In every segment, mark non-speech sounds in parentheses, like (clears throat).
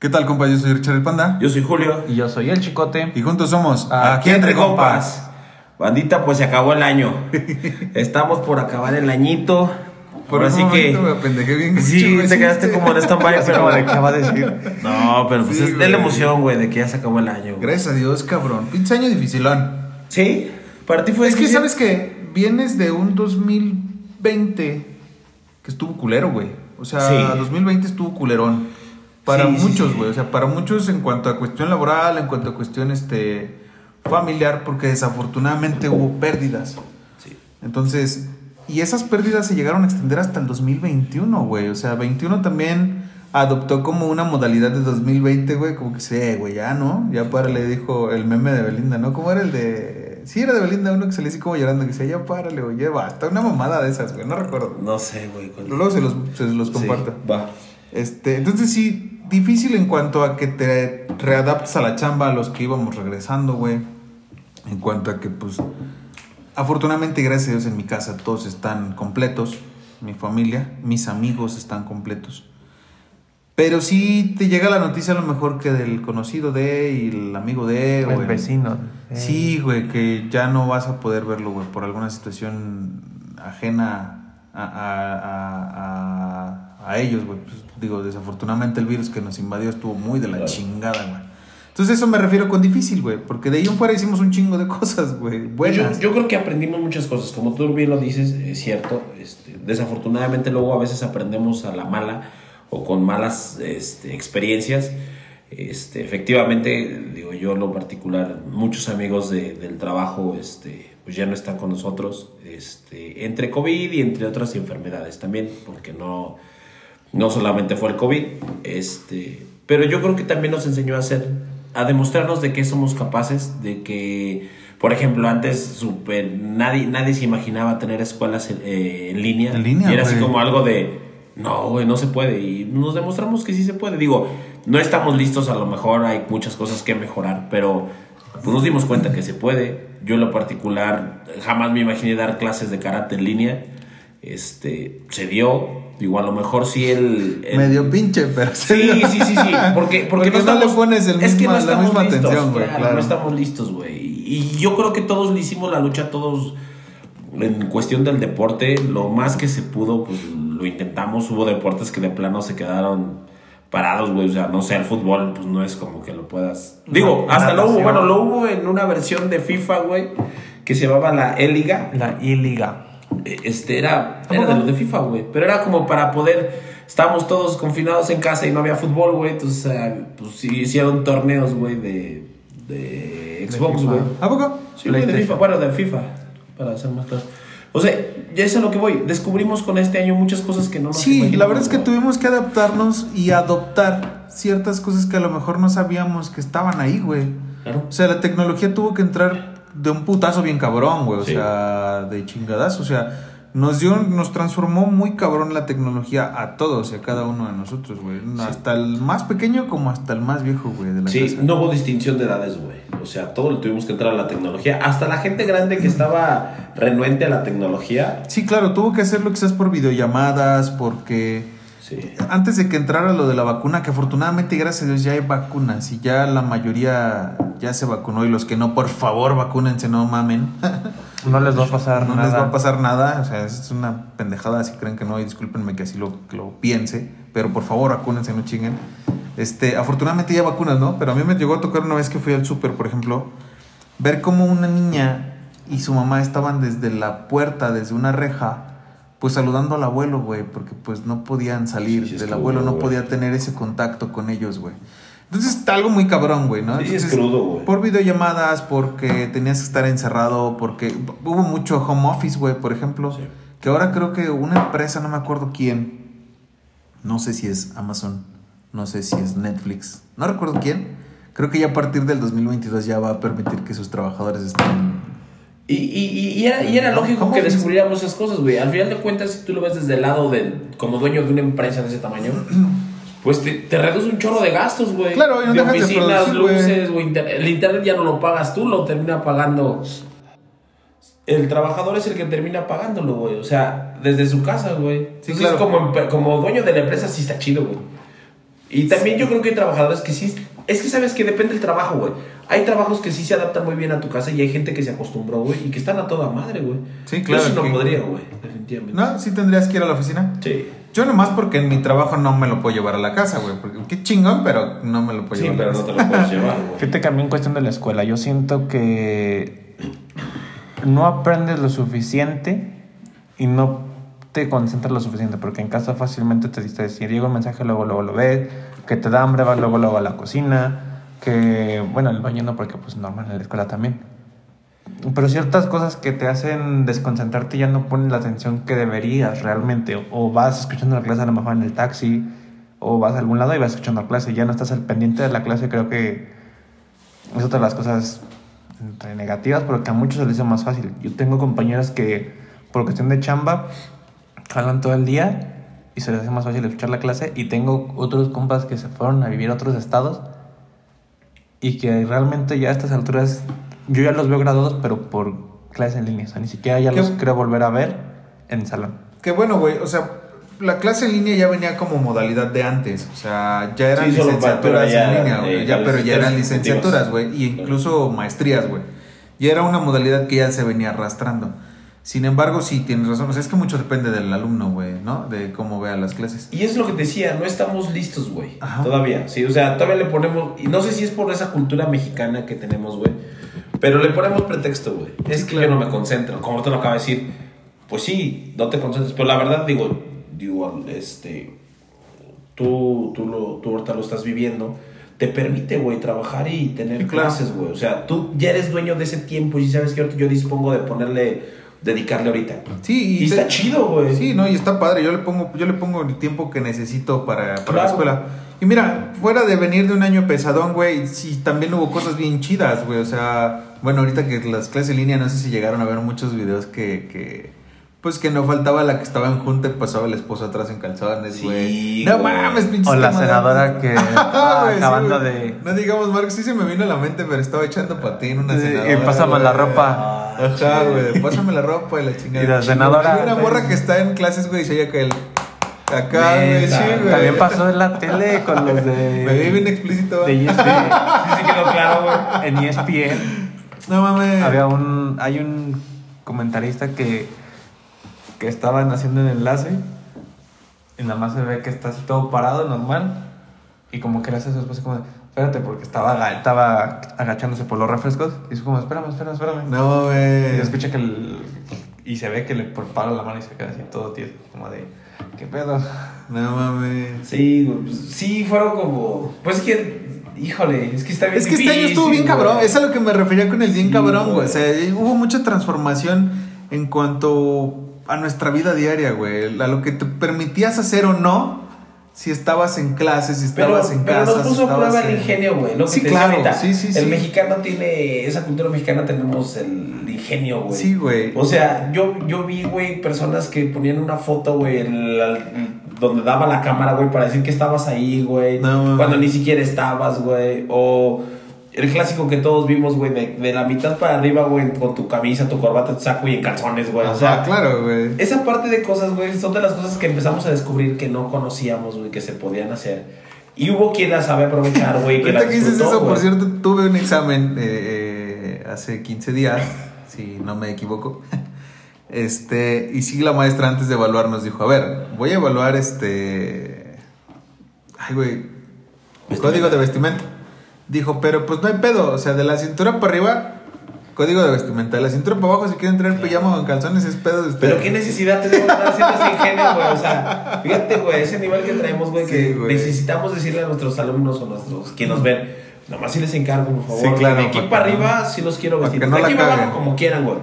¿Qué tal, compa? Yo soy Richard el Panda. Yo soy Julio. Y yo soy el Chicote. Y juntos somos Aquí entre compas. Bandita, pues se acabó el año. (laughs) Estamos por acabar el añito. Por así que. Me apendejé bien. Sí, te quedaste como en stand-by, pero. ¿Qué va a decir? No, pero pues Sí, es de güey. la emoción, güey, de que ya se acabó el año. güey. Gracias a Dios, cabrón. Pinche año dificilón. Sí, para ti fue Es que, difícil? ¿sabes que Vienes de un 2020 que estuvo culero, güey. O sea, Sí. 2020 estuvo culerón. Para Sí, muchos, sí. güey. O sea, para muchos en cuanto a cuestión laboral, en cuanto a cuestión este familiar, porque desafortunadamente hubo pérdidas. Sí. Entonces, y esas pérdidas se llegaron a extender hasta el 2021, güey. O sea, 21 también adoptó como una modalidad de 2020, güey. Como que sí, eh, güey, ya, ¿no? Ya párale, dijo el meme de Belinda, ¿no? ¿Cómo era el de...? Sí, era de Belinda, uno que salía así como llorando, que decía, ya párale, güey, ya basta. Una mamada de esas, güey, no recuerdo. No sé, güey. cuál- Luego se los, se los Sí, comparto. va. Este, entonces sí, difícil en cuanto a que te readaptes a la chamba a los que íbamos regresando, güey. En cuanto a que, pues, afortunadamente, gracias a Dios, en mi casa todos están completos. Mi familia, mis amigos están completos. Pero sí te llega la noticia a lo mejor que del conocido de y el amigo de, o El vecino. Eh, Sí, güey, que ya no vas a poder verlo, güey, por alguna situación ajena a, a, a, a- a ellos, güey. Pues, digo, desafortunadamente el virus que nos invadió estuvo muy de la Claro. chingada, güey. Entonces eso me refiero con difícil, güey, porque de ahí en fuera hicimos un chingo de (laughs) cosas, güey, Yo, buenas. yo creo que aprendimos muchas cosas, como tú bien lo dices, es cierto. Este, desafortunadamente luego a veces aprendemos a la mala o con malas este, experiencias. Este, efectivamente, digo yo en lo particular, muchos amigos de- del trabajo este, pues ya no están con nosotros, este, entre COVID y entre otras enfermedades también, porque no, no solamente fue el COVID, este, pero yo creo que también nos enseñó a hacer, a demostrarnos de que somos capaces, de que, por ejemplo, antes super, nadie, nadie se imaginaba tener escuelas en, eh, en línea. En línea, Y era así como algo de, no, güey, no se puede. Y nos demostramos que sí se puede. Digo, no estamos listos, a lo mejor hay muchas cosas que mejorar, pero pues nos dimos cuenta que se puede. Yo en lo particular jamás me imaginé dar clases de karate en línea. Este, se dio. Digo, a lo mejor sí el... el- Medio pinche, pero Sí, dio. sí, sí, sí. (laughs) Porque, porque, Porque no, no le estamos- pones el es que no la estamos misma listos, atención, güey, claro, claro. No estamos listos, güey. Y yo creo que todos le hicimos la lucha, todos en cuestión del deporte, lo más que se pudo, pues lo intentamos. Hubo deportes que de plano se quedaron parados, güey. O sea, no sé, el fútbol, pues no es como que lo puedas. Digo, No, hasta lo hubo, bueno, lo hubo en una versión de FIFA, güey, que se llamaba la E-Liga. La I-Liga. Este era, era de los de FIFA, güey. Pero era como para poder. Estábamos todos confinados en casa y no había fútbol, güey. Entonces, eh, pues hicieron torneos, güey, de, de Xbox, güey. ¿A poco? Sí, güey, de. FIFA. Bueno, de FIFA, para ser más claro. O sea, ya es a lo que voy. Descubrimos con este año muchas cosas que no nos Sí, la verdad es que tuvimos que adaptarnos y adoptar ciertas cosas que a lo mejor no sabíamos que estaban ahí, güey. Claro. O sea, la tecnología tuvo que entrar de un putazo bien cabrón, güey. O Sí. sea, de chingadazo. O sea, nos dio, nos transformó muy cabrón la tecnología a todos y a cada uno de nosotros, güey. Hasta el más pequeño como hasta el más viejo, güey, de la Sí, casa. no hubo distinción de edades, güey. O sea, todos le tuvimos que entrar a la tecnología. Hasta la gente grande que estaba renuente a la tecnología. Sí, claro, tuvo que hacerlo quizás por videollamadas, porque Sí. antes de que entrara lo de la vacuna, que afortunadamente, gracias a Dios, ya hay vacunas y ya la mayoría ya se vacunó y los que no, por favor, vacúnense, no mamen. No les va a pasar no nada. les va a pasar nada, o sea, es una pendejada si creen que no, y discúlpenme que así lo, que lo piense, pero por favor, vacúnense, no chinguen. Este, afortunadamente ya vacunas, ¿no? Pero a mí me llegó a tocar una vez que fui al súper, por ejemplo, ver cómo una niña y su mamá estaban desde la puerta, desde una reja, pues saludando al abuelo, güey, porque pues no podían salir, Sí, sí, es el crudo, abuelo no podía tener ese contacto con ellos, güey. Entonces está algo muy cabrón, güey, ¿no? Sí, es Entonces, crudo, güey. Por videollamadas, porque tenías que estar encerrado, porque hubo mucho home office, güey, por ejemplo. Sí. Que ahora creo que una empresa, no me acuerdo quién, no sé si es Amazon, no sé si es Netflix, no recuerdo quién. Creo que ya a partir del 2022 ya va a permitir que sus trabajadores estén... Y, y, y- era, y era lógico ¿Cómo que es? descubriéramos esas cosas, güey. Al final de cuentas, si tú lo ves desde el lado de, como dueño de una empresa de ese tamaño, (clears throat) pues te, te reduce un chorro de gastos, güey. Claro, y no de dejas de oficinas, producir, güey. luces, güey. inter- el internet ya no lo pagas tú, lo termina pagando. El trabajador es el que termina pagándolo, güey. O sea, desde su casa, güey. Sí, Entonces, claro. como, como dueño de la empresa, sí está chido, güey. Y también yo creo que hay trabajadores que sí. Es que sabes que depende del trabajo, güey. Hay trabajos que sí se adaptan muy bien a tu casa y hay gente que se acostumbró, güey, y que están a toda madre, güey. Sí, claro Yo sí no que- podría, güey, definitivamente. ¿No? ¿Sí tendrías que ir a la oficina? Sí. Yo nomás porque en mi trabajo no me lo puedo llevar a la casa, güey. Porque qué chingón, pero no me lo puedo Sí, llevar a pero la no te lo puedes llevar, (laughs) güey. Fíjate que a mí en cuestión de la escuela, yo siento que no aprendes lo suficiente y no te concentras lo suficiente, porque en casa fácilmente te distraes. Si llega un mensaje, luego, luego lo ves, que te da hambre, vas luego, luego a la cocina, que, bueno, el baño no, porque pues normal en la escuela también. Pero ciertas cosas que te hacen desconcentrarte ya no pones la atención que deberías realmente. O vas escuchando la clase a lo mejor en el taxi, o vas a algún lado y vas escuchando la clase. Ya no estás al pendiente de la clase. Creo que es otra de las cosas entre negativas, pero que a muchos se les hizo más fácil. Yo tengo compañeros que, por cuestión de chamba, jalan todo el día y se les hace más fácil escuchar la clase. Y tengo otros compas que se fueron a vivir a otros estados y que realmente ya a estas alturas yo ya los veo graduados, pero por clases en línea. O sea, ni siquiera ya ¿Qué? los creo volver a ver en salón. Que bueno, güey, o sea, la clase en línea ya venía como modalidad de antes. O sea, ya eran Sí, licenciaturas ya en línea, eran, güey. eh, ya, las pero ya eran licenciaturas licenciaturas, güey. Y incluso maestrías, güey. Ya era una modalidad que ya se venía arrastrando. Sin embargo, sí, tienes razón. O sea, es que mucho depende del alumno, güey, ¿no? De cómo vea las clases. Y es lo que te decía, no estamos listos, güey. Ajá. Todavía, sí, o sea, todavía le ponemos, y no sé si es por esa cultura mexicana que tenemos, güey, pero le ponemos pretexto, güey. Es que claro. yo no me concentro, como te lo acabo de decir, pues sí, no te concentras, pero la verdad, digo, digo, este, tú, tú, lo, tú ahorita lo estás viviendo, te permite, güey, trabajar y tener clases, güey. O sea, tú ya eres dueño de ese tiempo y sabes que ahorita yo dispongo de ponerle, dedicarle ahorita. Sí, Y está te- chido, güey. Sí, no, y está padre. Yo le pongo, yo le pongo el tiempo que necesito para, para la escuela. Y mira, fuera de venir de un año pesadón, güey, sí, también hubo cosas bien chidas, güey. O sea, bueno, ahorita que las clases en línea, no sé si llegaron a ver muchos videos que, que pues que no faltaba la que estaba en junta y pasaba el esposo atrás en calzones, Sí, güey. no mames, pinches O la senadora que (laughs) Ah, güey, sí, acabando güey. de... No digamos, Marcos, sí se me vino a la mente, pero estaba echando patín una Sí, senadora. y pásame la ropa. Ajá, güey, pásame la ropa y la chingada. Y la senadora- Hay una morra que está en clases, güey, y se oye que el... Acá, güey, sí, güey. También pasó en la tele con los de... Me vi bien explícito. de. ESPN. (laughs) Sí, sí quedó claro, güey. En ESPN No mames. había un... Hay un comentarista que... Que estaban haciendo el enlace. Y nada más se ve que está así todo parado, normal. Y como que le hace a su esposa como... de, Espérate, porque estaba, estaba agachándose por los refrescos. Y es como, espérame, espérame, espérame. No Y se mames. escucha que el... Y se ve que le para la mano y se queda así todo tieso. Como de... ¿Qué pedo? No mames. Sí, güey, pues, sí, fueron como. Pues es que, híjole, es que está bien. Es que este año estuvo bien difícil, cabrón. güey. Es a lo que me refería con el bien Sí, cabrón, güey. güey. O sea, hubo mucha transformación en cuanto a nuestra vida diaria, güey. A lo que te permitías hacer o no. Si estabas en clases, si Pero, estabas en pero casa. nos si puso a prueba el en- ingenio, güey. Lo que Sí, te claro, ahorita. sí, sí, El mexicano tiene, esa cultura mexicana tenemos el ingenio, güey. Sí, güey. O sea, yo, yo vi, güey, personas que ponían una foto, güey, donde daba la cámara, güey, para decir que estabas ahí, güey. No, cuando ni siquiera estabas, güey. O el clásico que todos vimos, güey, de, de la mitad para arriba, güey, con tu camisa, tu corbata, tu saco y en calzones, güey. O sea, claro, güey. esa parte de cosas, güey, son de las cosas que empezamos a descubrir que no conocíamos, güey, que se podían hacer. Y hubo quien las sabe aprovechar, güey, que las que dices eso, por cierto, tuve un examen eh, eh, hace 15 días, si no me equivoco. (laughs) Este, y sí, la maestra antes de evaluar nos dijo, a ver, voy a evaluar este... Ay, güey. Código de vestimenta. Dijo, pero pues no hay pedo, o sea, de la cintura para arriba, código de vestimenta. De la cintura para abajo, si quieren traer pijama o en calzones, es pedo de ustedes. Pero qué necesidad tenemos de estar haciendo ese ingenio, güey. O sea, fíjate, güey, ese nivel que traemos, güey, Sí, que güey. necesitamos decirle a nuestros alumnos o nuestros que nos ven, nomás si les encargo, por favor. Sí, claro, De aquí para para arriba sí los quiero vestir. no de aquí para abajo como quieran, güey.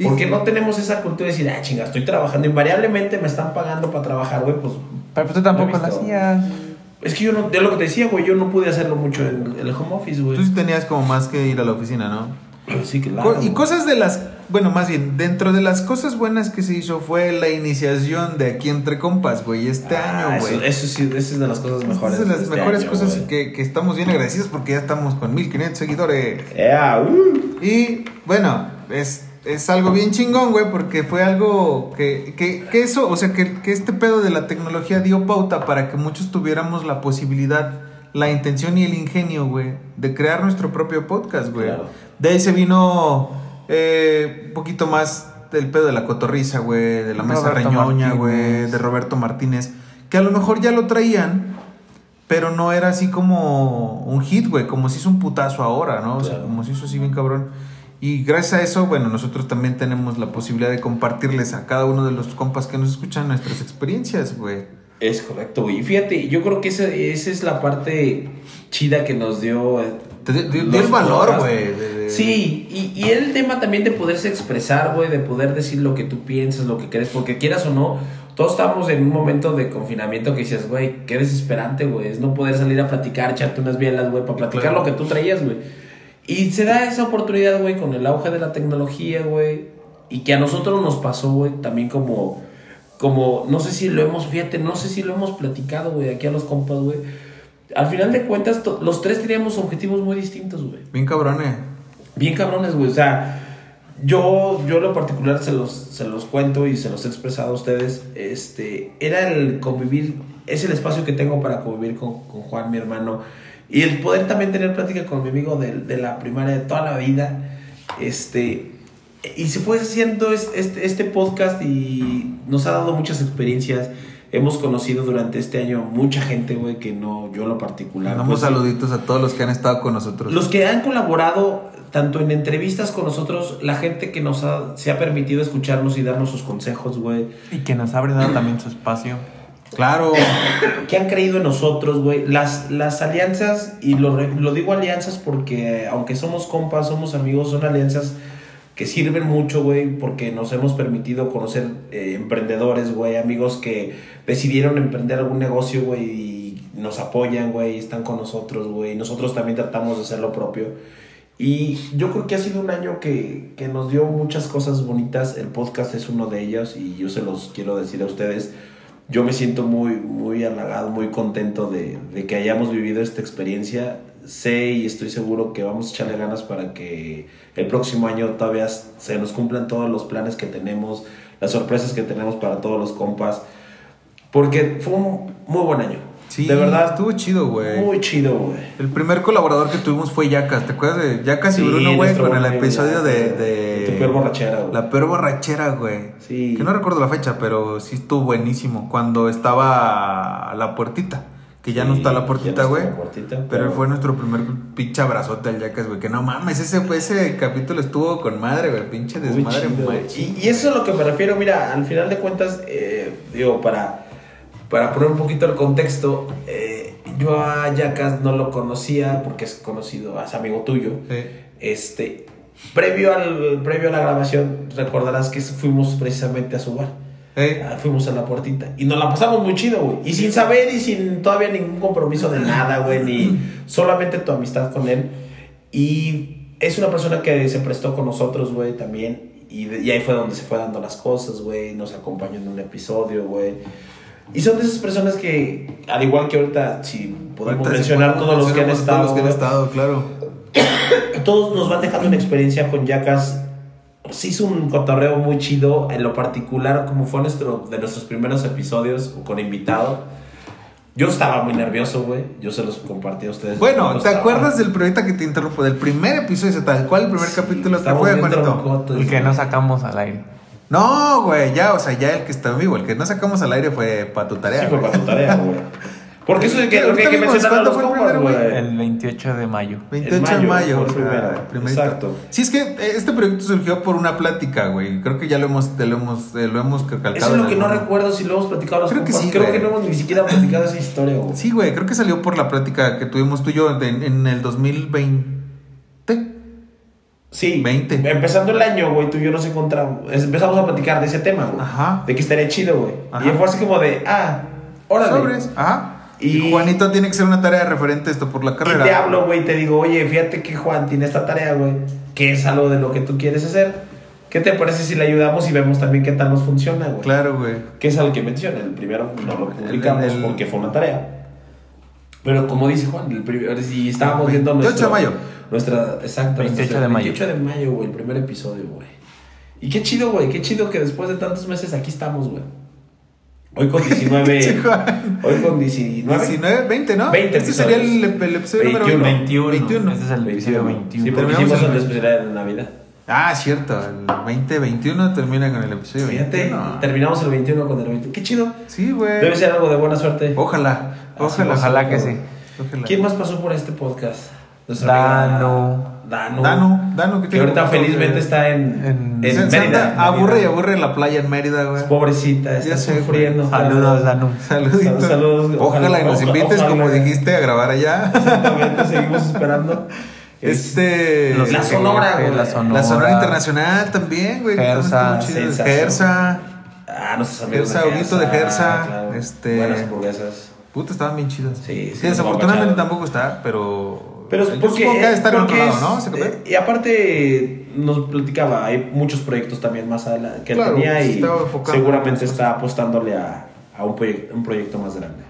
Porque no tenemos esa cultura de decir, ah, chinga, estoy trabajando. Invariablemente me están pagando para trabajar, güey, pues. Pero pues tú tampoco Lo hacías. Es que yo no, de lo que te decía, güey, yo no pude hacerlo mucho en el home office, güey. Tú sí tenías como más que ir a la oficina, ¿no? Sí, claro. Co- y cosas de las, bueno, más bien, dentro de las cosas buenas que se hizo fue la iniciación de aquí entre compas, güey, este Ah, año, güey. eso sí, esa es de las cosas mejores. Son las de este mejores año, cosas que, que estamos bien agradecidos porque ya estamos con 1500 seguidores. Yeah, uh. Y bueno, es es algo bien chingón, güey, porque fue algo que, que, que eso, o sea, que, que este pedo de la tecnología dio pauta para que muchos tuviéramos la posibilidad, la intención y el ingenio, güey, de crear nuestro propio podcast, güey. Claro. De ahí se vino eh, un poquito más del pedo de la cotorriza, güey, de la mesa Roberto reñoña, güey, de Roberto Martínez, que a lo mejor ya lo traían, pero no era así como un hit, güey, como si hizo un putazo ahora, ¿no? O sea, como si hizo así bien cabrón. Y gracias a eso, bueno, nosotros también tenemos la posibilidad de compartirles a cada uno de los compas que nos escuchan nuestras experiencias, güey. Es correcto, güey. Y fíjate, yo creo que esa, esa es la parte chida que nos dio. eh, Te dio- el valor, güey. de- Sí, y, y el tema también de poderse expresar, güey, de poder decir lo que tú piensas, lo que crees, porque quieras o no, todos estamos en un momento de confinamiento que dices, güey, qué desesperante, güey, es no poder salir a platicar, echarte unas bielas, güey, para platicar Claro. lo que tú traías, güey. Y se da esa oportunidad, güey, con el auge de la tecnología, güey, y que a nosotros nos pasó, güey, también como, como, no sé si lo hemos, fíjate, no sé si lo hemos platicado, güey, aquí a los compas, güey. Al final de cuentas, los tres teníamos objetivos muy distintos, güey Bien cabrones. bien cabrones, güey. O sea, yo, yo en lo particular se los, se los cuento y se los he expresado a ustedes. Este, era el convivir, es el espacio que tengo para convivir con, con Juan, mi hermano. Y el poder también tener plática con mi amigo de, de la primaria de toda la vida. Este, y se fue haciendo es- este, este podcast y nos ha dado muchas experiencias. Hemos conocido durante este año mucha gente, güey, que no, yo en lo particular. Damos pues, saluditos a todos los que han estado con nosotros. los que han colaborado tanto en entrevistas con nosotros, la gente que nos ha, se ha permitido escucharnos y darnos sus consejos, güey. Y que nos ha brindado también su espacio. Claro. Que han creído en nosotros, güey. Las, las alianzas, y lo, lo digo alianzas porque aunque somos compas, somos amigos, son alianzas que sirven mucho, güey, porque nos hemos permitido conocer eh, emprendedores, güey, amigos que decidieron emprender algún negocio, güey, y nos apoyan, güey, están con nosotros, güey. Nosotros también tratamos de hacer lo propio. Y yo creo que ha sido un año que, que nos dio muchas cosas bonitas. El podcast es uno de ellos y yo se los quiero decir a ustedes. Yo me siento muy, muy halagado, muy contento de, de que hayamos vivido esta experiencia. Sé y estoy seguro que vamos a echarle ganas para que el próximo año todavía se nos cumplan todos los planes que tenemos, las sorpresas que tenemos para todos los compas. Porque fue un muy buen año. Sí, de verdad, Estuvo chido, güey. muy chido, güey. El primer colaborador que tuvimos fue Yacas. ¿Te acuerdas de Yacas y Bruno, güey? Con el episodio de, de. Tu peor borrachera, güey. La peor borrachera, güey. Sí. Que no recuerdo la fecha, pero sí estuvo buenísimo. Cuando estaba la puertita. Que ya no está la puertita, no güey. puertita, pero pero- fue nuestro primer pinche abrazote al Yacas, güey. Que no mames, ese, ese capítulo estuvo con madre, güey. Pinche desmadre, güey. Y, y eso es a lo que me refiero, mira, al final de cuentas, eh, digo, para, para poner un poquito el contexto, eh, yo a Yacas no lo conocía porque es conocido, es amigo tuyo. Sí. Este, previo, al, previo a la grabación, recordarás que fuimos precisamente a su bar. Eh, Ah, Fuimos a la puertita y nos la pasamos muy chido, güey. Y sin saber y sin todavía ningún compromiso de nada, güey, ni (laughs) solamente tu amistad con él. Y es una persona que se prestó con nosotros, güey, también. Y, de- y ahí fue donde se fue dando las cosas, güey. Nos acompañó en un episodio, güey. Y son de esas personas que, al igual que ahorita, si podemos ahorita sí mencionar podemos todos los que han estado, Todos los que han estado, claro. (coughs) todos nos van dejando una experiencia con Yacas. Se hizo un cotorreo muy chido, en lo particular, como fue nuestro, de nuestros primeros episodios con invitado. Yo estaba muy nervioso, güey. Yo se los compartí a ustedes. Bueno, ¿te estaba- acuerdas del ahorita que te interrumpo? Del primer episodio, tal cual, el primer Sí, capítulo que estábamos fue, Juanito. El que no sacamos al aire. No, güey, ya, o sea, ya el que está en vivo, el que no sacamos al aire fue para tu tarea. Sí, fue para tu tarea, güey. Porque eso es que, lo que hay que mencionar a los ¿cuándo fue el compas, güey. El 28 de mayo. 28 de En mayo, fue sea, primero. Exacto. Sí, es que eh, este proyecto surgió por una plática, güey. Creo que ya lo hemos, te lo hemos, eh, lo hemos recalcado. Eso es lo en que no recuerdo si lo hemos platicado a los Creo que sí, Creo güey. que no hemos ni siquiera platicado esa historia, güey. Sí, güey, creo que salió por la plática que tuvimos tú y yo de- en el 2020. Sí, 20. empezando el año, güey, tú y yo nos encontramos, empezamos a platicar de ese tema, güey. Ajá. De que estaría chido, güey. Y fue así como de, ah, órale. Sobres, ajá. Y, Y- Juanito tiene que ser una tarea referente a esto por la Y carrera. te hablo, güey, y te digo, oye, fíjate que Juan tiene esta tarea, güey, que es algo de lo que tú quieres hacer. ¿Qué te parece si le ayudamos y vemos también qué tal nos funciona, güey? Claro, güey. Que es algo que menciona. El primero no lo publicamos El- el- porque fue una tarea. Pero como dice Juan, el primero, si estábamos viendo 28 nuestro, de mayo. Nuestra, exacto. 28 nuestro- de mayo. 28 de mayo, güey, el primer episodio, güey. Y qué chido, güey, qué chido que después de tantos meses aquí estamos, güey. Hoy con 19. (laughs) Sí, Juan. hoy con 19. 19, 20, ¿no? 20 Este sería el, el episodio 21. número 21. 21. Este es el episodio 21. Sí, porque Terminamos hicimos el- especial de Navidad. Ah, cierto. El 2021 termina con el episodio Fíjate, 21. terminamos el 21 con el 20. Qué chido. Sí, güey. Debe ser algo de buena suerte. Ojalá. Ojalá. Ojalá que sí. Ojalá. ¿Quién más pasó por este podcast? Nuestra Dano. Dano. Dano, Dano, Que tiene ahorita felizmente está en, En- en Mérida. Mérida. aburre y aburre en la playa en Mérida, güey. Pobrecita, está Ya sé, sufriendo. Saludos, Danu. Saluditos. Sal- saludos. Ojalá y nos Ojalá- invites, ojalá. como dijiste, a grabar allá. Exactamente, seguimos esperando. (laughs) Este. Los- La Sonora, güey. La Sonora. La Sonora Internacional también, güey. que Gersa. Gersa. Ah, nuestros amigos Gersa, Huguito de Gersa, claro. este- Buenas hamburguesas. Puta, estaban bien chidas. Sí, sí, desafortunadamente tampoco está, pero. Pero es yo porque, supongo que estar en otro porque lado, ¿no? Eh, y aparte nos platicaba, hay muchos proyectos también más adelante que él Claro, tenía se y seguramente está apostándole a, a un, proyecto, un proyecto más grande.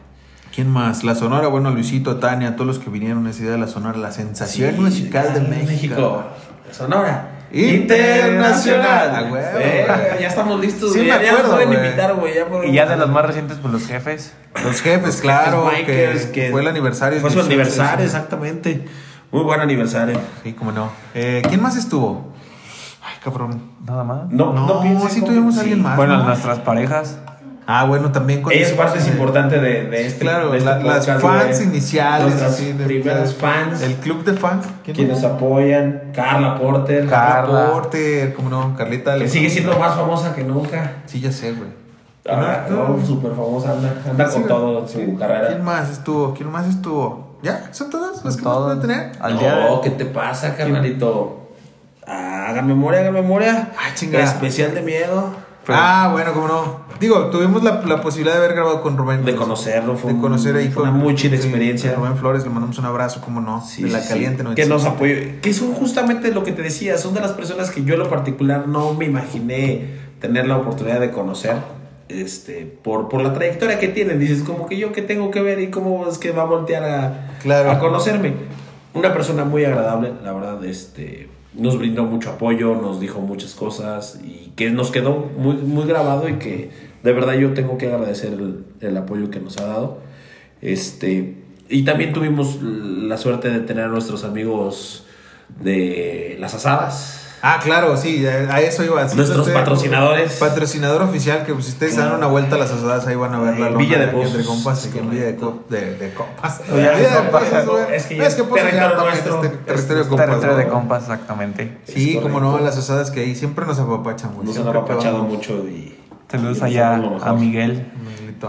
¿Quién más? La Sonora, bueno, Luisito, Tania, todos los que vinieron a esa idea de la Sonora, la sensación Sí, musical de ah, México. Sonora. Internacional. Güey, Eh, güey. ya estamos listos, Sí, güey. me ya, ya nos acuerdo, pueden güey. invitar, güey. ya Y ya de los más recientes, pues los jefes. Los jefes, Los claro, jefes Bikers, que, fue el aniversario. Fue su 18, aniversario, sí. exactamente. Muy buen aniversario. Sí, cómo no. Eh, ¿Quién más estuvo? Ay, cabrón. Nada más. No, no, No, sí tuvimos a alguien más. Bueno, ¿no? nuestras parejas. Ah, bueno, también con es parte eh, importante de, de este Claro, de este la- las fans güey. iniciales. Nuestras así, de- primeras fans. El club de fans. ¿Quién quienes apoyan. Carla Porter. Car- Carla. Porter, cómo no, Carlita. que sigue siendo más famosa que nunca. Sí, ya sé, güey. Ahora, no, súper famosa, anda, anda Sí, con todo su Sí. carrera. ¿Quién más estuvo? ¿Quién más estuvo? ¿Ya? ¿Son todas las que más Todos. pueden tener? Al día de- No, ¿qué te pasa, carnalito? Hagan memoria, hagan memoria. Ah, chingada. Especial de miedo. Pero- ah, bueno, cómo no. Digo, tuvimos la, la posibilidad de haber grabado con Rubén. De conocerlo, fue de conocer ahí fue con una muy chida experiencia. Rubén Flores, le mandamos un abrazo, cómo no. Sí, de la sí, sí. caliente, Que 96. nos apoyó. Que son justamente lo que te decía. Son de las personas que yo en lo particular no me imaginé tener la oportunidad de conocer. Este, por, por la trayectoria que tienen. Dices, como que yo qué tengo que ver y cómo es que va a voltear a, Claro. a conocerme. Una persona muy agradable, la verdad, este. Nos brindó mucho apoyo, nos dijo muchas cosas y que nos quedó muy, muy grabado y que de verdad yo tengo que agradecer el, apoyo que nos ha dado. Este, y también tuvimos la suerte de tener a nuestros amigos de las asadas. Ah, claro, sí, a eso iba. Sí, Nuestros usted- patrocinadores. Patrocinador oficial, que pues, si ustedes dan una vuelta a las asadas, ahí van a ver la lona Villa de aquí entre compas, Sí, Villa de, co- de, de compas. Villa de compas, es que ya es Pozos territorio ya también nuestro. territorio de compas. Territorio de compas, exactamente. Sí, como no, las asadas que ahí siempre nos apapachan, güey. Nos han apapachado mucho y. Saludos allá a. Miguel.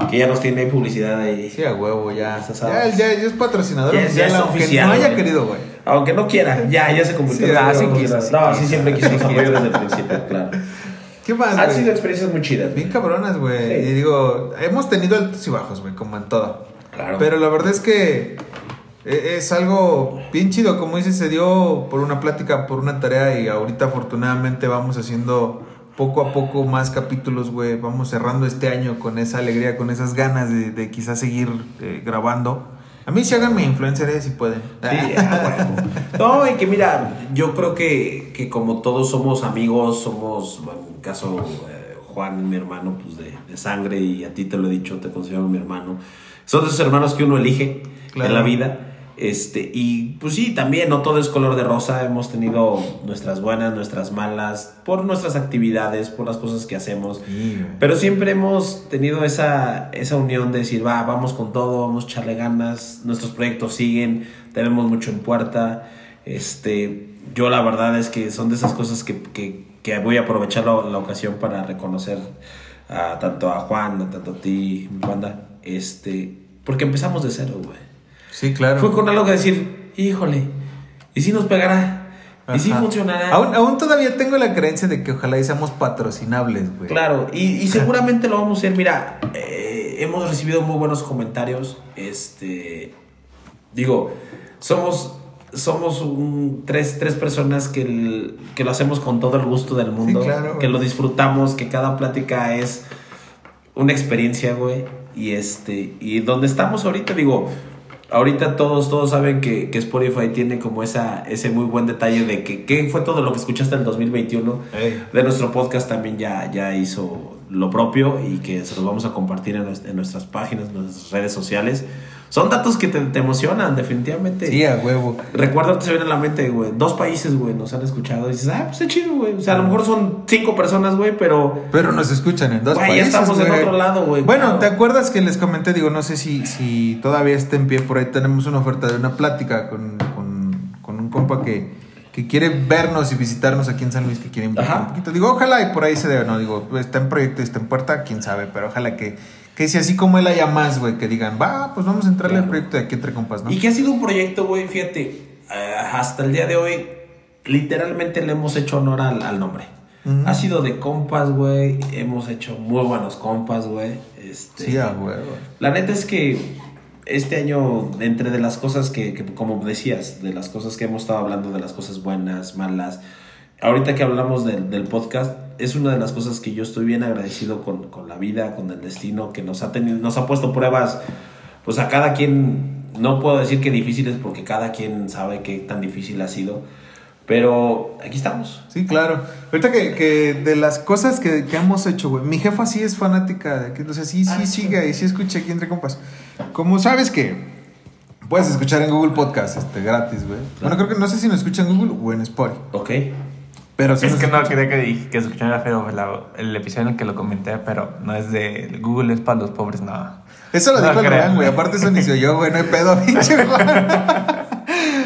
Que ya nos tiene publicidad ahí. Sí, a huevo, ya. Ya, asadas. ya, ya es patrocinador Ya- ya oficial, es aunque oficial, no haya querido, güey. Aunque no quiera, ya, ya se convirtió Sí, en ah, sí quiso, sí No, sí, quiso. siempre quisimos apoyo desde el principio, claro. ¿Qué más, Han sido experiencias muy chidas. Bien cabronas, güey. Sí. Y digo, hemos tenido altos y bajos, güey, como en todo. Claro. Pero la verdad es que e- es algo bien chido. Como dices, se dio por una plática, por una tarea y ahorita afortunadamente vamos haciendo poco a poco más capítulos, güey. Vamos cerrando este año con esa alegría, con esas ganas de, de quizás seguir eh, grabando. A mí sí háganme influencer, eh, si pueden. Sí, ah, bueno. No, y que mira, yo creo que, que como todos somos amigos, somos, bueno, en caso, eh, Juan, mi hermano, pues de, de sangre, y a ti te lo he dicho, te considero mi hermano. Son de esos hermanos que uno elige Claro. en la vida. Este, y pues sí, también no todo es color de rosa, hemos tenido nuestras buenas, nuestras malas, por nuestras actividades, por las cosas que hacemos. Sí. Pero siempre hemos tenido esa, esa unión de decir, va, vamos con todo, vamos a echarle ganas, nuestros proyectos siguen, tenemos mucho en puerta. Este, yo la verdad es que son de esas cosas que, que- que voy a aprovechar la, la ocasión para reconocer a tanto a Juan, a tanto a ti, mi banda, este, porque empezamos de cero, güey. Sí, claro. Fue con algo que decir, híjole, ¿y si nos pegará? ¿Y si funcionará? Aún, aún todavía tengo la creencia de que ojalá y seamos patrocinables, güey. Claro, y, y (laughs) seguramente lo vamos a hacer. Mira, eh, hemos recibido muy buenos comentarios. Este, digo, somos, somos un- tres, tres personas que, el- que lo hacemos con todo el gusto del mundo, claro, que lo disfrutamos, que cada plática es una experiencia, güey. Y este, y donde estamos ahorita, digo, ahorita todos, todos saben que, que Spotify tiene como esa, ese muy buen detalle de que qué fue todo lo que escuchaste en el 2021 Ey. de nuestro podcast también ya, ya hizo lo propio y que se los vamos a compartir en, nues- en nuestras páginas, en nuestras redes sociales. Son datos que te, te emocionan, definitivamente. Sí, a huevo. Recuerdo que se viene a la mente, güey. Dos países, güey, nos han escuchado. Y dices, ah, pues es chido, güey. O sea, a lo mejor son cinco personas, güey, pero. Pero nos escuchan en dos Güey, ya países. estamos en otro lado, güey, Bueno, claro. ¿te acuerdas que les comenté? Digo, no sé si, si todavía está en pie. Por ahí tenemos una oferta de una plática con, con, con un compa que, que quiere vernos y visitarnos aquí en San Luis, que quiere invitar un poquito. Digo, ojalá y por ahí se debe, no, digo, está en proyecto y está en puerta, quién sabe, pero ojalá que, que si así como él haya más, güey, que digan, va, pues vamos a entrarle al proyecto de aquí entre compas, ¿no? Y que ha sido un proyecto, güey, fíjate, eh, hasta el día de hoy, literalmente le hemos hecho honor al, al nombre. Ha sido de compas, güey. Hemos hecho muy buenos compas, güey. Este, Sí, huevo. La neta es que este año, entre de las cosas que, como decías, de las cosas que hemos estado hablando, de las cosas buenas, malas, ahorita que hablamos del, del podcast, es una de las cosas que yo estoy bien agradecido con, con la vida, con el destino, que nos ha tenido, nos ha puesto pruebas, pues a cada quien, no puedo decir que difíciles, porque cada quien sabe qué tan difícil ha sido, pero aquí estamos. Sí, claro. Ahorita que, que de las cosas que, que hemos hecho, güey. Mi jefa sí es fanática de aquí. O sea, sí, sí sigue y sí escucha aquí entre compas. Como sabes que puedes escuchar en Google Podcast este, gratis, güey. Bueno, creo que no sé si nos escucha en Google o en Spotify. ¿Ok? Pero sí Es que no escucha. quería que, dije- que escuchara feo la- el episodio en el que lo comenté, pero no es de Google, es para los pobres, no. Eso lo No dijo el güey. Aparte eso ni yo, güey. No hay pedo, (laughs) pinche Juan.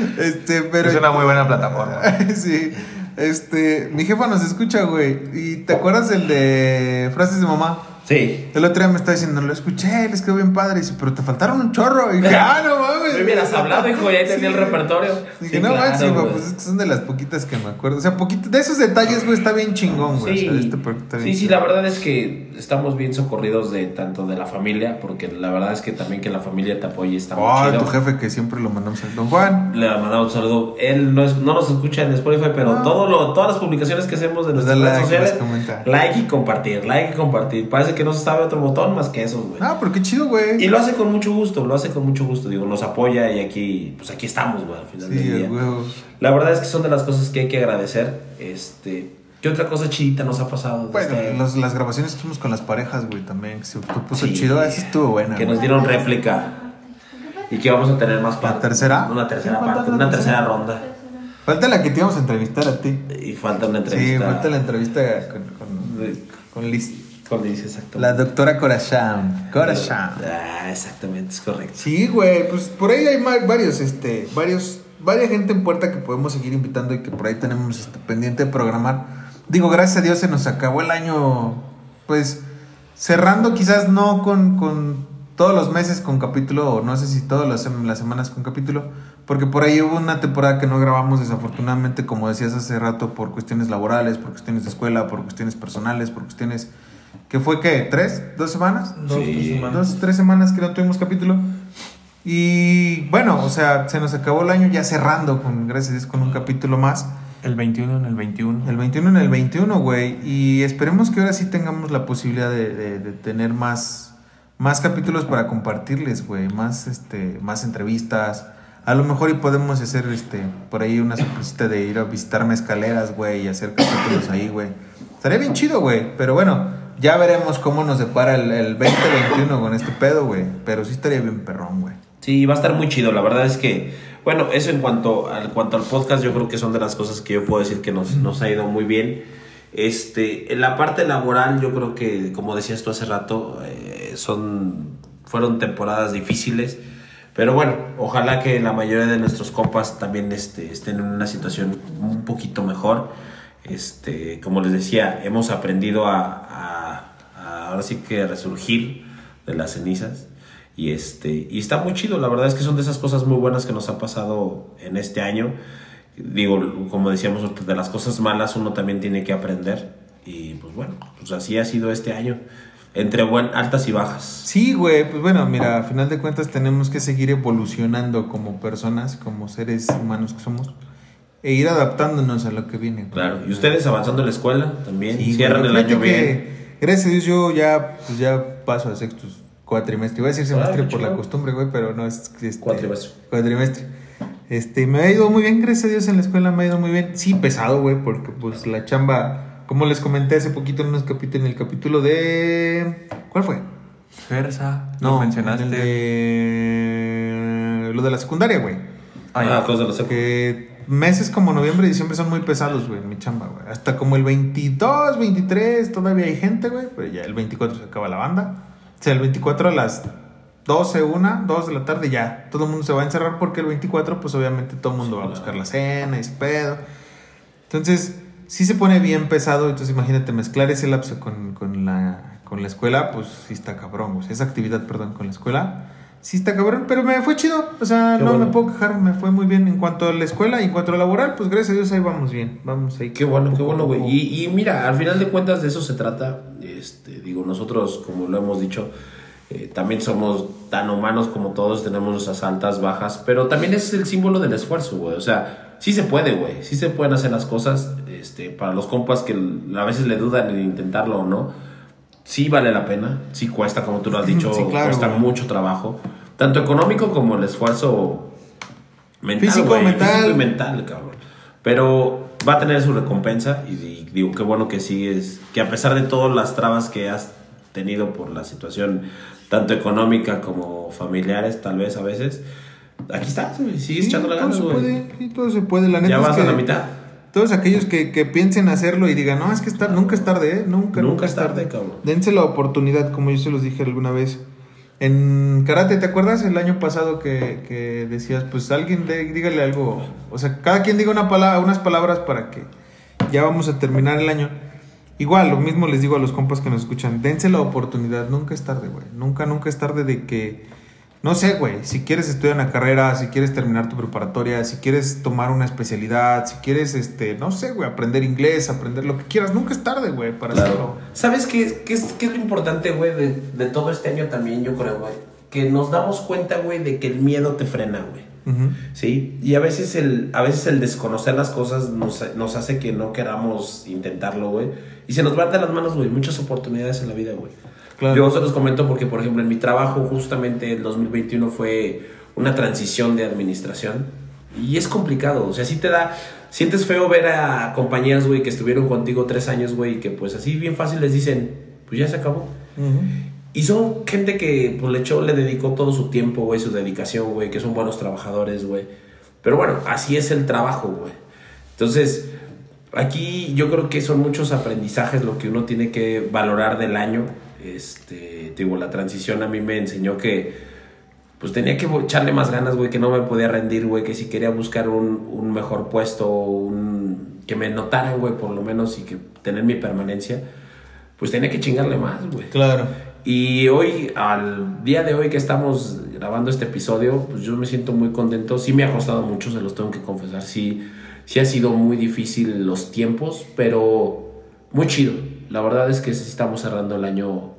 (laughs) Este, pero... Es una muy buena plataforma. (laughs) sí. Este, mi jefa nos escucha, güey. ¿Y te acuerdas el de frases de mamá? Sí. El otro día me está diciendo, lo escuché, les quedó bien padre. Y dice, pero te faltaron un chorro. Y dije, ah, no mames. Me hubieras hablado, hijo, ya tenía el repertorio. Dije, Sí, no claro, manches, güey, pues es que son de las poquitas que me acuerdo. O sea, poquito, de esos detalles, güey, está bien chingón, güey. Sí, O sea, este proyecto está bien sí, la verdad es que estamos bien socorridos de tanto de la familia, porque la verdad es que también que la familia te apoye está muy Oh, chido. tu jefe que siempre lo mandamos a Don Juan. Le mandamos un saludo. Él no, es- no nos escucha en Spotify, pero No. todo lo, todas las publicaciones que hacemos de nuestras redes like, sociales, like y compartir, like y compartir. Parece que no se sabe otro botón más que esos, güey. Ah, pero qué chido, güey. Y lo hace con mucho gusto, lo hace con mucho gusto. Digo, nos apoya y aquí, pues aquí estamos, güey, al final Sí, del día. La verdad es que son de las cosas que hay que agradecer. Este, ¿qué otra cosa chidita nos ha pasado? Bueno, Este, los- las grabaciones que hicimos con las parejas, güey, también. Que se puso Sí. chido. Esa estuvo buena. que güey. nos dieron réplica y que vamos a tener más parte. tercera? Una tercera Sí, parte, la una tercera. tercera ronda. Falta la que te íbamos a entrevistar a ti. Y falta una Sí, entrevista. falta la entrevista con, con, con Liz. Con Liz, exacto. La doctora. Ah, exactamente, es correcto. Sí, güey, pues por ahí hay varios, este, varios, varias gente en puerta que podemos seguir invitando y que por ahí tenemos este, pendiente de programar. Digo, gracias a Dios se nos acabó el año, pues, cerrando quizás no con, con todos los meses con capítulo, o no sé si todas las semanas con capítulo, porque por ahí hubo una temporada que no grabamos desafortunadamente, como decías hace rato, por cuestiones laborales, por cuestiones de escuela, por cuestiones personales, por cuestiones... ¿Qué fue qué? ¿Tres? ¿Dos semanas? Dos, Dos, tres semanas. dos, tres semanas que no tuvimos capítulo. Y bueno, o sea, se nos acabó el año ya cerrando, con, gracias a Dios, con un capítulo más. El 21 en el 21. El 21 en el 21, güey. Y esperemos que ahora sí tengamos la posibilidad de, de- de tener más, más capítulos para compartirles, güey. Más, este, más entrevistas. A lo mejor y podemos hacer este, por ahí una sorpresita de ir a visitarme escaleras, güey, y hacer capítulos ahí, güey. Estaría bien chido, güey. Pero bueno, ya veremos cómo nos depara el, el 2021 con este pedo, güey. Pero sí estaría bien perrón, güey. Sí, va a estar muy chido. La verdad es que, bueno, eso en cuanto al, cuanto al podcast, yo creo que son de las cosas que yo puedo decir que nos, nos ha ido muy bien. Este, en la parte laboral, yo creo que, como decías tú hace rato, eh, son, fueron temporadas difíciles. Pero bueno, ojalá que la mayoría de nuestros compas también este, estén en una situación un poquito mejor. Este, como les decía, hemos aprendido a, ahora sí que resurgir de las cenizas. Y, este, y está muy chido, la verdad es que son de esas cosas muy buenas que nos ha pasado en este año. Digo, como decíamos, de las cosas malas uno también tiene que aprender. Y pues bueno, pues así ha sido este año, entre buen, altas y bajas. Sí, güey, pues bueno, mira, a final de cuentas tenemos que seguir evolucionando como personas, como seres humanos que somos, e ir adaptándonos a lo que viene. Claro, y ustedes avanzando en la escuela también, Sí, cierran el año que, bien. Gracias a Dios yo ya, pues ya paso a sextos, cuatrimestre. Iba a decir semestre Ah, qué por la costumbre, güey, pero no es este, Cuatrimestre. Cuatrimestre. Este, me ha ido muy bien, gracias a Dios en la escuela me ha ido muy bien. Sí, pesado, güey, porque pues la chamba, como les comenté hace poquito en unos capítulos, en el capítulo de ¿cuál fue? Versa, No, lo mencionaste. en el de lo de la secundaria, güey. Ah, Ah, cosas de la secu. Que meses como noviembre y diciembre son muy pesados, güey, en mi chamba, güey. Hasta como el 22, 23 todavía hay gente, güey, pero ya el 24 se acaba la banda. O sea, el 24 a las 12, 1, 2 de la tarde ya. Todo el mundo se va a encerrar porque el 24, pues obviamente todo el mundo va a buscar la cena y ese pedo. Entonces, sí se pone bien pesado. Entonces, imagínate mezclar ese lapso con, con la, con la escuela, pues sí está cabrón, güey. Esa actividad, perdón, con la escuela. Sí está cabrón, pero me fue chido. O sea, Qué no bueno. me puedo quejar, me fue muy bien. En cuanto a la escuela y en cuanto a laboral, pues gracias a Dios ahí vamos bien. Vamos ahí. Qué bueno, qué Poco bueno, güey. Y, y mira, al final de cuentas de eso se trata. Este, digo, nosotros, como lo hemos dicho, eh, también somos tan humanos como todos, tenemos nuestras altas, bajas, pero también es el símbolo del esfuerzo, güey. O sea, sí se puede, güey. Sí se pueden hacer las cosas. Este, para los compas que a veces le dudan en intentarlo o no, sí vale la pena. Sí cuesta, como tú lo has dicho, Sí, claro, cuesta güey. mucho trabajo. Tanto económico como el esfuerzo mental, Físico, güey, mental. físico y mental, cabrón. Pero va a tener su recompensa y, di- digo, qué bueno que sigues, que a pesar de todas las trabas que has tenido por la situación tanto económica como familiares, tal vez a veces, aquí estás, güey, sigues Sí, güey. puede, sí, todo se puede. La neta Ya es vas que a la mitad. Todos aquellos que, que piensen hacerlo y digan, no, es que está, nunca es tarde, ¿eh? Nunca, Nunca es tarde, cabrón. Dense la oportunidad, como yo se los dije alguna vez. En karate, ¿te acuerdas el año pasado que, que decías, pues alguien dígale algo? O sea, cada quien diga una palabra, unas palabras para que ya vamos a terminar el año. Igual, lo mismo les digo a los compas que nos escuchan, dense la oportunidad, nunca es tarde, güey. Nunca, nunca es tarde de que, no sé, güey, si quieres estudiar una carrera, si quieres terminar tu preparatoria, si quieres tomar una especialidad, si quieres, este, no sé, güey, aprender inglés, aprender lo que quieras, nunca es tarde, güey, para hacerlo. Claro. ¿Sabes qué, qué, es, qué es lo importante, güey, de, de todo este año también, yo creo, güey? Que nos damos cuenta, güey, de que el miedo te frena, güey. Sí, y a veces el, a veces el desconocer las cosas nos, nos hace que no queramos intentarlo, güey. Y se nos van de las manos, güey, muchas oportunidades en la vida, güey. Claro. Yo se los comento porque, por ejemplo, en mi trabajo justamente el 2021 fue una transición de administración y es complicado, o sea, sí te da, sientes feo ver a compañeras, güey, que estuvieron contigo tres años, güey, y que pues así bien fácil les dicen, pues ya se acabó. Ujú. Y son gente que pues, le echó, le dedicó todo su tiempo, güey, su dedicación, güey, que son buenos trabajadores, güey. Pero bueno, así es el trabajo, güey. Entonces, aquí yo creo que son muchos aprendizajes lo que uno tiene que valorar del año. Este, te digo, la transición a mí me enseñó que pues tenía que echarle más ganas, güey, que no me podía rendir, güey, que si quería buscar un, un mejor puesto, un, que me notaran, güey, por lo menos, y que tener mi permanencia, pues tenía que chingarle más, güey. Claro. Y hoy, al día de hoy que estamos grabando este episodio, pues yo me siento muy contento. Sí me ha costado mucho, se los tengo que confesar. Sí, sí ha sido muy difícil los tiempos, pero muy chido. La verdad es que sí estamos cerrando el año,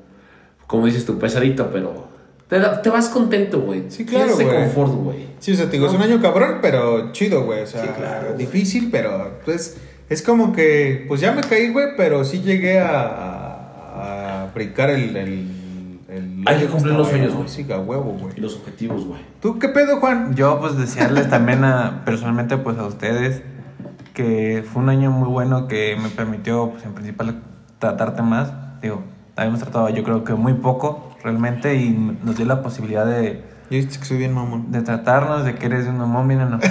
como dices tú, pesadito, pero te, da- te vas contento, güey. Sí, claro, Tienes ese güey. confort, güey. Sí, o sea, te digo, es un año cabrón, pero chido, güey. O sea, Sí, claro. difícil, pero pues es como que, pues ya me caí, güey, pero sí llegué a, a, a brincar el, el, el- Hay que cumplir los sueños, güey. Sí, a huevo, güey. Y los objetivos, güey. ¿Tú qué pedo, Juan? Yo pues desearles también a, personalmente pues a ustedes que fue un año muy bueno que me permitió pues en principal tratarte más. Digo, habíamos tratado yo creo que muy poco realmente y nos dio la posibilidad de, Yo que soy bien mamón. de tratarnos, de que eres un mamón bien enojón.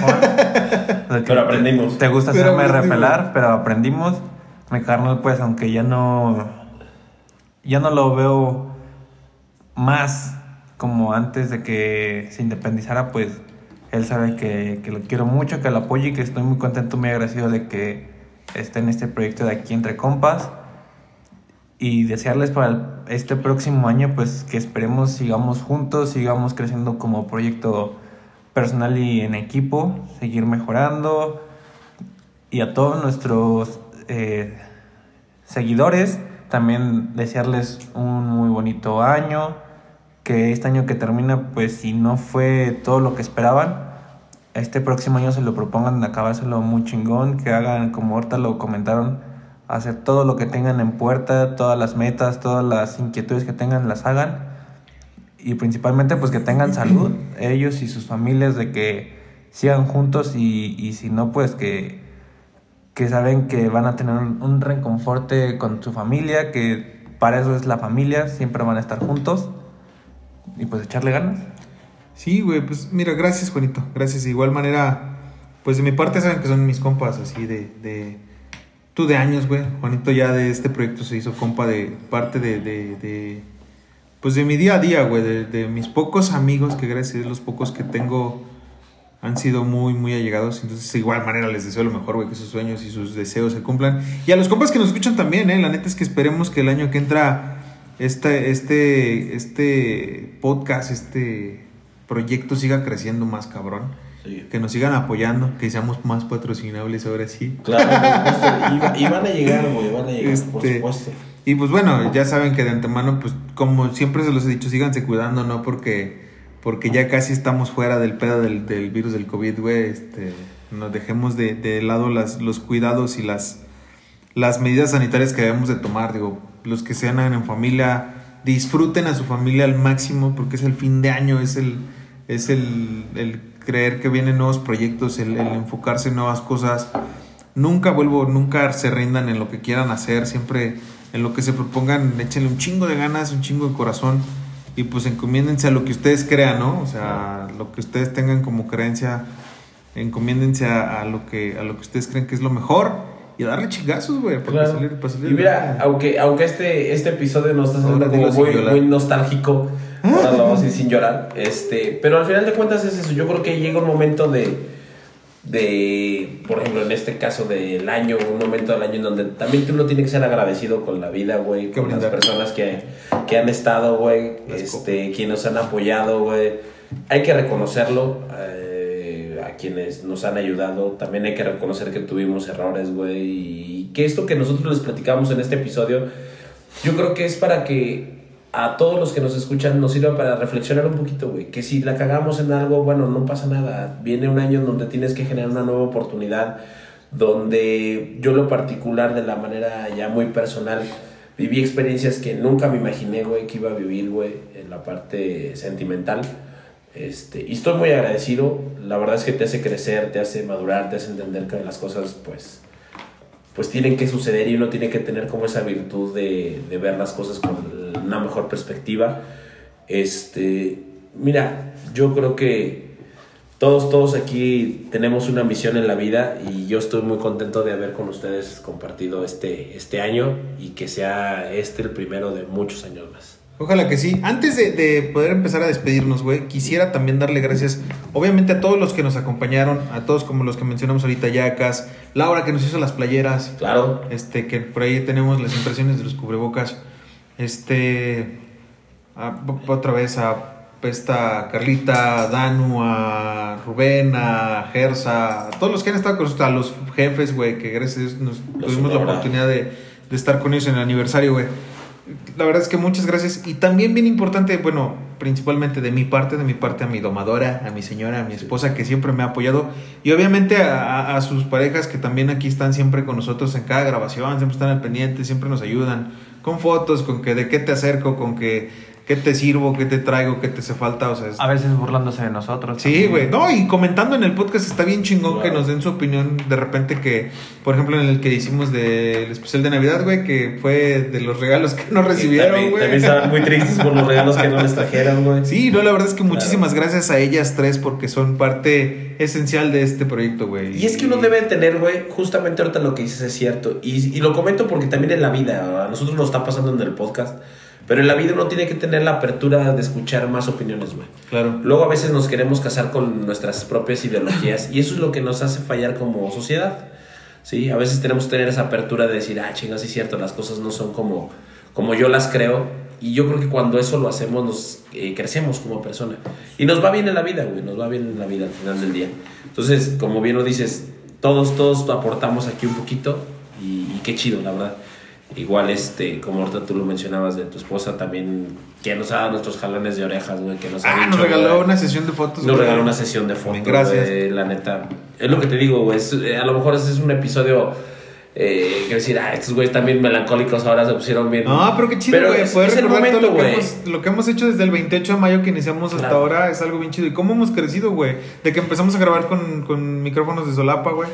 Pero aprendimos. Te gusta Pero hacerme aprendimos. repelar, pero aprendimos. Mi carnal pues aunque ya no, ya no lo veo más como antes de que se independizara, pues él sabe que, que lo quiero mucho, que lo apoyo y que estoy muy contento, muy agradecido de que esté en este proyecto de aquí entre compas. Y desearles para este próximo año, pues que esperemos sigamos juntos, sigamos creciendo como proyecto personal y en equipo, seguir mejorando. Y a todos nuestros eh, seguidores, también desearles un muy bonito año. Que este año que termina, pues si no fue todo lo que esperaban, este próximo año se lo propongan acabárselo muy chingón, que hagan como ahorita lo comentaron, hacer todo lo que tengan en puerta, todas las metas, todas las inquietudes que tengan las hagan y principalmente pues que tengan salud ellos y sus familias de que sigan juntos y, y si no pues que, que saben que van a tener un, un reconforte con su familia, que para eso es la familia, siempre van a estar juntos y pues echarle ganas. Sí, güey, pues mira, gracias, Juanito. Gracias. De igual manera, pues de mi parte saben que son mis compas, así de. de tú de años, güey. Juanito ya de este proyecto se hizo compa de parte de. de, pues de mi día a día, güey. De, de mis pocos amigos, que gracias a Dios los pocos que tengo han sido muy, muy allegados. Entonces, de igual manera les deseo lo mejor, güey, que sus sueños y sus deseos se cumplan. Y a los compas que nos escuchan también, ¿eh? La neta es que esperemos que el año que entra este, este, este podcast, este proyecto siga creciendo más cabrón. Sí. Que nos sigan apoyando, que seamos más patrocinables ahora sí. Claro, por (laughs) supuesto. Y, y van a llegar, güey, van a llegar, por Este, supuesto. Y pues bueno, ya saben que de antemano, pues como siempre se los he dicho, síganse cuidando, ¿no? Porque, porque ya casi estamos fuera del pedo del, del virus del COVID, güey. Este, nos dejemos de, de lado las, los cuidados y las, las medidas sanitarias que debemos de tomar. Digo, los que sean en familia, disfruten a su familia al máximo porque es el fin de año, es el, es el, el creer que vienen nuevos proyectos, el, el enfocarse en nuevas cosas. Nunca vuelvo, nunca se rindan en lo que quieran hacer, siempre en lo que se propongan, échenle un chingo de ganas, un chingo de corazón y pues encomiéndense a lo que ustedes crean, ¿no? O sea, lo que ustedes tengan como creencia, encomiéndense a, a lo que a lo que ustedes creen que es lo mejor y a darle chingazos, güey, para Claro. salir, para salir Y mira, aunque, aunque este, este episodio nos está saliendo Ahora como muy, muy nostálgico, ahora lo vamos a decir sin llorar, este, pero al final de cuentas es eso, yo creo que llega un momento de, de, por ejemplo, en este caso del año, un momento del año en donde también uno tiene que ser agradecido con la vida, güey, con las brindar. personas que, que han estado, güey, Las este, quienes nos han apoyado, güey, hay que reconocerlo, eh, a quienes nos han ayudado, también hay que reconocer que tuvimos errores, güey, y que esto que nosotros les platicamos en este episodio, yo creo que es para que a todos los que nos escuchan nos sirva para reflexionar un poquito, güey. Que si la cagamos en algo, bueno, no pasa nada. Viene un año en donde tienes que generar una nueva oportunidad, donde yo lo particular, de la manera ya muy personal, viví experiencias que nunca me imaginé, güey, que iba a vivir, güey, en la parte sentimental. Este, y estoy muy agradecido. La verdad es que te hace crecer, te hace madurar, te hace entender que las cosas, pues, pues tienen que suceder y uno tiene que tener como esa virtud de, de ver las cosas con una mejor perspectiva. Este, mira, yo creo que todos, todos aquí tenemos una misión en la vida y yo estoy muy contento de haber con ustedes compartido este, este año y que sea este el primero de muchos años más. Ojalá que sí. Antes de, de poder empezar a despedirnos, güey, quisiera también darle gracias, obviamente, a todos los que nos acompañaron, a todos como los que mencionamos ahorita, Yacas, Laura que nos hizo las playeras, Claro, este, que por ahí tenemos las impresiones de los cubrebocas, este, a- otra vez a esta Carlita, a Danu, a Rubén, a Gersa, a todos los que han estado con nosotros, a los jefes, güey, que gracias a Dios nos Los tuvimos la oportunidad de, de estar con ellos en el aniversario, güey. La verdad es que muchas gracias. Y también bien importante, bueno, principalmente de mi parte, de mi parte a mi domadora, a mi señora, a mi esposa que siempre me ha apoyado. Y obviamente a, sus parejas que también aquí están siempre con nosotros en cada grabación, siempre están al pendiente, siempre nos ayudan. Con fotos, con que de qué te acerco, con que qué te sirvo, qué te traigo, qué te hace falta. O sea, es- A veces burlándose de nosotros. Sí, güey. No, y comentando en el podcast está bien chingón que nos den su opinión de repente que, por ejemplo, en el que hicimos del especial de Navidad, güey, que fue de los regalos que nos recibieron, también, güey. también estaban muy tristes por los regalos que no les trajeron, güey. Sí, no, la verdad es que Claro. muchísimas gracias a ellas tres porque son parte esencial de este proyecto, güey. Y es que uno debe tener, güey, justamente ahorita lo que dices es cierto. Y, y lo comento porque también en la vida, a nosotros nos está pasando en el podcast, pero en la vida uno tiene que tener la apertura de escuchar más opiniones, güey. Claro. Luego a veces nos queremos casar con nuestras propias ideologías y eso es lo que nos hace fallar como sociedad. Sí, a veces tenemos que tener esa apertura de decir, ah, chinga, sí es cierto, las cosas no son como, como yo las creo. Y yo creo que cuando eso lo hacemos, nos eh, crecemos como persona. Y nos va bien en la vida, güey, nos va bien en la vida al final del día. Entonces, como bien lo dices, todos, todos aportamos aquí un poquito y, y qué chido, la verdad. Igual, este, como ahorita tú lo mencionabas de tu esposa, también que nos ha dado nuestros jalones de orejas, güey, que nos ha Ah, dicho, nos regaló güey, una sesión de fotos. nos güey. regaló una sesión de fotos, Gracias. güey, la neta. Es lo que te digo, güey. es- eh, a lo mejor ese es un episodio eh, que decir, ah, estos güeyes también melancólicos ahora se pusieron bien. No, pero qué chido, güey. Poder es el recordar todo momento, lo que, hemos, lo que hemos hecho desde el 28 de mayo que iniciamos hasta Claro. ahora es algo bien chido. ¿Y cómo hemos crecido, güey? De que empezamos a grabar con, con micrófonos de solapa, güey.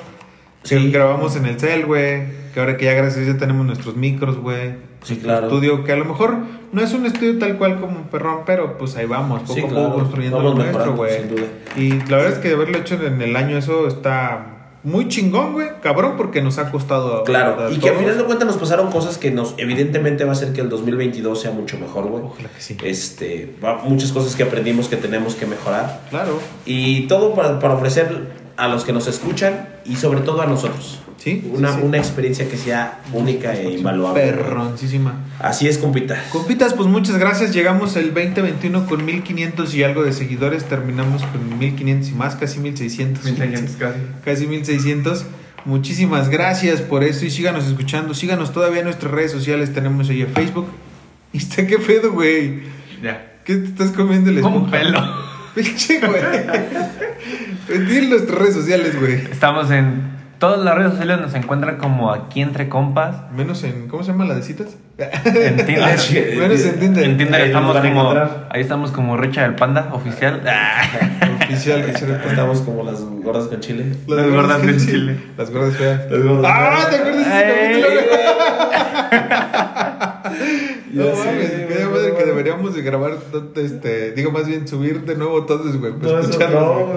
Que Sí. grabamos en el cel, güey. Que ahora que ya gracias ya tenemos nuestros micros, güey. Sí, Nuestro claro. Estudio que a lo mejor no es un estudio tal cual como Perrón, pero pues ahí vamos, poco Sí, a poco construyendo Vamos lo nuestro, güey. sin duda. Y la verdad es que de haberlo hecho en el año eso está muy chingón, güey. Cabrón, porque nos ha costado. Claro, y que al final de cuentas nos pasaron cosas que nos evidentemente va a hacer que el 2022 sea mucho mejor, güey. Ojalá que sí. Este, va- muchas cosas que aprendimos que tenemos que mejorar Claro. y todo para, para ofrecer a los que nos escuchan y sobre todo a nosotros. Sí. Una, sí, sí. una experiencia que sea única e invaluable. Perroncísima. Así es, compita. Compitas, pues muchas gracias. Llegamos el 2021 con 1500 y algo de seguidores. Terminamos con 1500 y más, casi 1600. Casi 1600. Muchísimas gracias por eso y síganos escuchando. Síganos todavía en nuestras redes sociales. Tenemos ahí en Facebook. (laughs) ¿Y está qué pedo, güey? Ya. ¿Qué te estás comiendo el Como esponja? pelo. (laughs) Pinche, güey. Dile nuestras redes sociales, güey. Estamos en todas las redes sociales, nos encuentran como aquí entre compas. Menos en. ¿Cómo se llama la de citas? En Tinder. (laughs) Ah, sí. Menos en Tinder. En Tinder Ahí estamos como. encontrar. Ahí estamos como Richa del Panda, oficial. (laughs) Oficial, Richard. Estamos como las gordas con chile. Las gordas con sí. chile. (laughs) Las gordas feas. Las gordas ¡Ah! feas. ¿Te acuerdas de ese capítulo? No mames, qué madre que deberíamos de grabar, este, digo más bien subir de nuevo todos, güey, para No,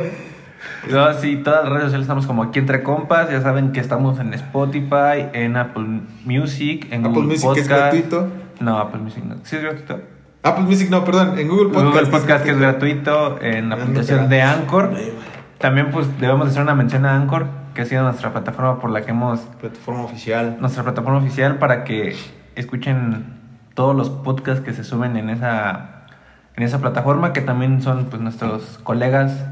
no, sí, todas las redes sociales estamos como aquí entre compas. Ya saben que estamos en Spotify, en Apple Music, en Apple Google Music es Podcast. gratuito. No, Apple Music no. ¿Sí es gratuito? Apple Music, no, perdón, en Google Podcast. Google Podcast que es gratuito, en la aplicación de Anchor. También pues debemos hacer una mención a Anchor, que ha sido nuestra plataforma por la que hemos Plataforma oficial. nuestra plataforma oficial para que escuchen todos los podcasts que se suben en esa en esa plataforma que también son pues nuestros colegas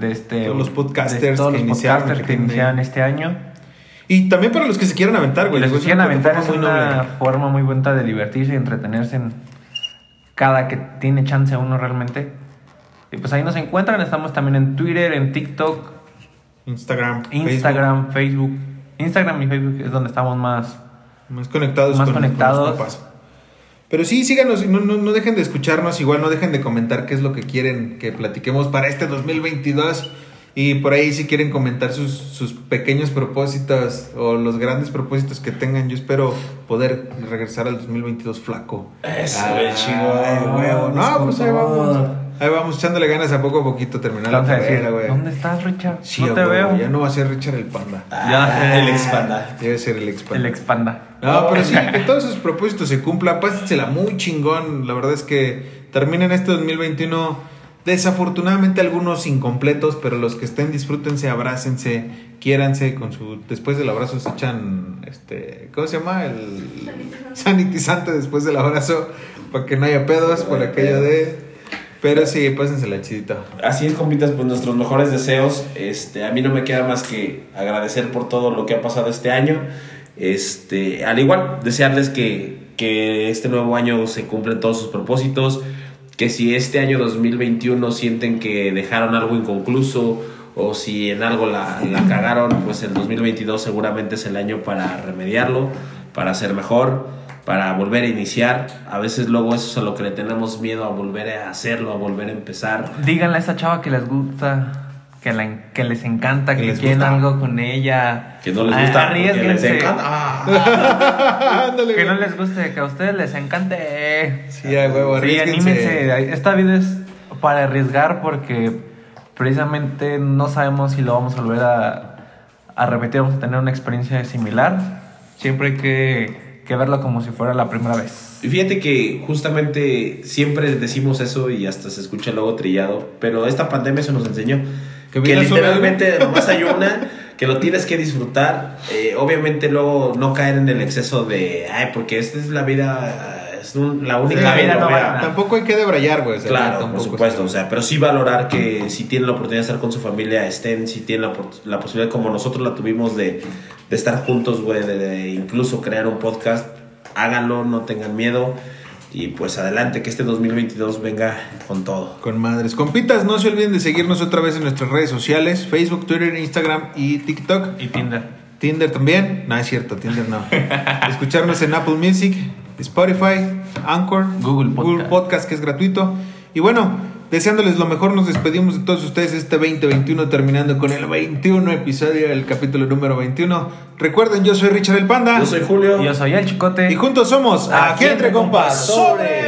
de este Todos los podcasters todos que los iniciaron, podcasters que que iniciaron este año Y también para los que se quieran aventar, güey. les digo, quisieran una aventar es muy una noble. forma muy buena de divertirse y entretenerse en cada que tiene chance uno realmente y pues ahí nos encuentran estamos también en Twitter en TikTok Instagram, Instagram Facebook Instagram y Facebook es donde estamos más más conectados. Más con- con los conectados. Pero sí, síganos, no, no, no dejen de escucharnos, igual no dejen de comentar qué es lo que quieren que platiquemos para este 2022. Y por ahí si quieren comentar sus, sus pequeños propósitos o los grandes propósitos que tengan, yo espero poder regresar al 2022 flaco. Eso, güey, chingón. huevo. No, pues ahí vamos. Ahí vamos echándole ganas a poco a poquito terminar la güey. ¿dónde estás Richard? Sí, no te veo Ya no va a ser Richard el panda. Ya Ah, sé. el expanda. Debe ser el ex el expanda no, pero sí, (laughs) que todos esos propósitos se cumplan. Pásensela muy chingón. La verdad es que terminen este 2021. Desafortunadamente algunos incompletos, pero los que estén disfrútense, abrácense, quiéranse. Con su después del abrazo se echan, este, ¿cómo se llama? El sanitizante después del abrazo para que no haya pedos por aquello de. Pero sí, pásensela chidita. Así es, compitas, pues nuestros mejores deseos. Este, a mí no me queda más que agradecer por todo lo que ha pasado este año. Este, al igual, desearles que, que este nuevo año se cumplen todos sus propósitos. Que si este año 2021 sienten que dejaron algo inconcluso o si en algo la, la cagaron, pues el 2022 seguramente es el año para remediarlo, para ser mejor, para volver a iniciar. A veces luego eso es a lo que le tenemos miedo, a volver a hacerlo, a volver a empezar. díganle a esa chava que les gusta que, la- que les encanta Que que, les quieren gusta. algo con ella Que no les Ah, gusta, que les arriésguense. encanta. Ah. (laughs) Ándale, que no les guste que a ustedes les encante Sí, a huevo, sí anímense esta vida es para arriesgar porque precisamente no sabemos si lo vamos a volver a, a repetir vamos a tener una experiencia similar siempre hay que, que verlo como si fuera la primera vez Y fíjate que justamente siempre decimos eso y hasta se escucha luego trillado, pero esta pandemia se nos enseñó Que que, literalmente nomás hay una, que lo tienes que disfrutar. Eh, obviamente luego no caer en el exceso de, ay, porque esta es la vida, es un- la única La vida que no lo vale vea". nada. Tampoco hay que debrayar, güey. Claro, tampoco, por supuesto, o sea, pero sí valorar que si tienen la oportunidad de estar con su familia, estén, si tienen la, posibilidad, como nosotros la tuvimos, de, de estar juntos, güey, de, de incluso crear un podcast, háganlo, no tengan miedo y pues adelante, que este 2022 venga con todo. Con madres. Compitas, no se olviden de seguirnos otra vez en nuestras redes sociales: Facebook, Twitter, Instagram y TikTok. y Tinder Tinder también. No, es cierto, Tinder no. (laughs) Escucharnos en Apple Music, Spotify, Anchor, Google Podcast. Podcast, que es gratuito. Y bueno, deseándoles lo mejor, nos despedimos de todos ustedes este 2021, terminando con el 21 episodio, el capítulo número 21. Recuerden, yo soy Richard el Panda. Yo soy Julio. Y yo soy el chicote. Y juntos somos Aquí Entre Compas, sobre.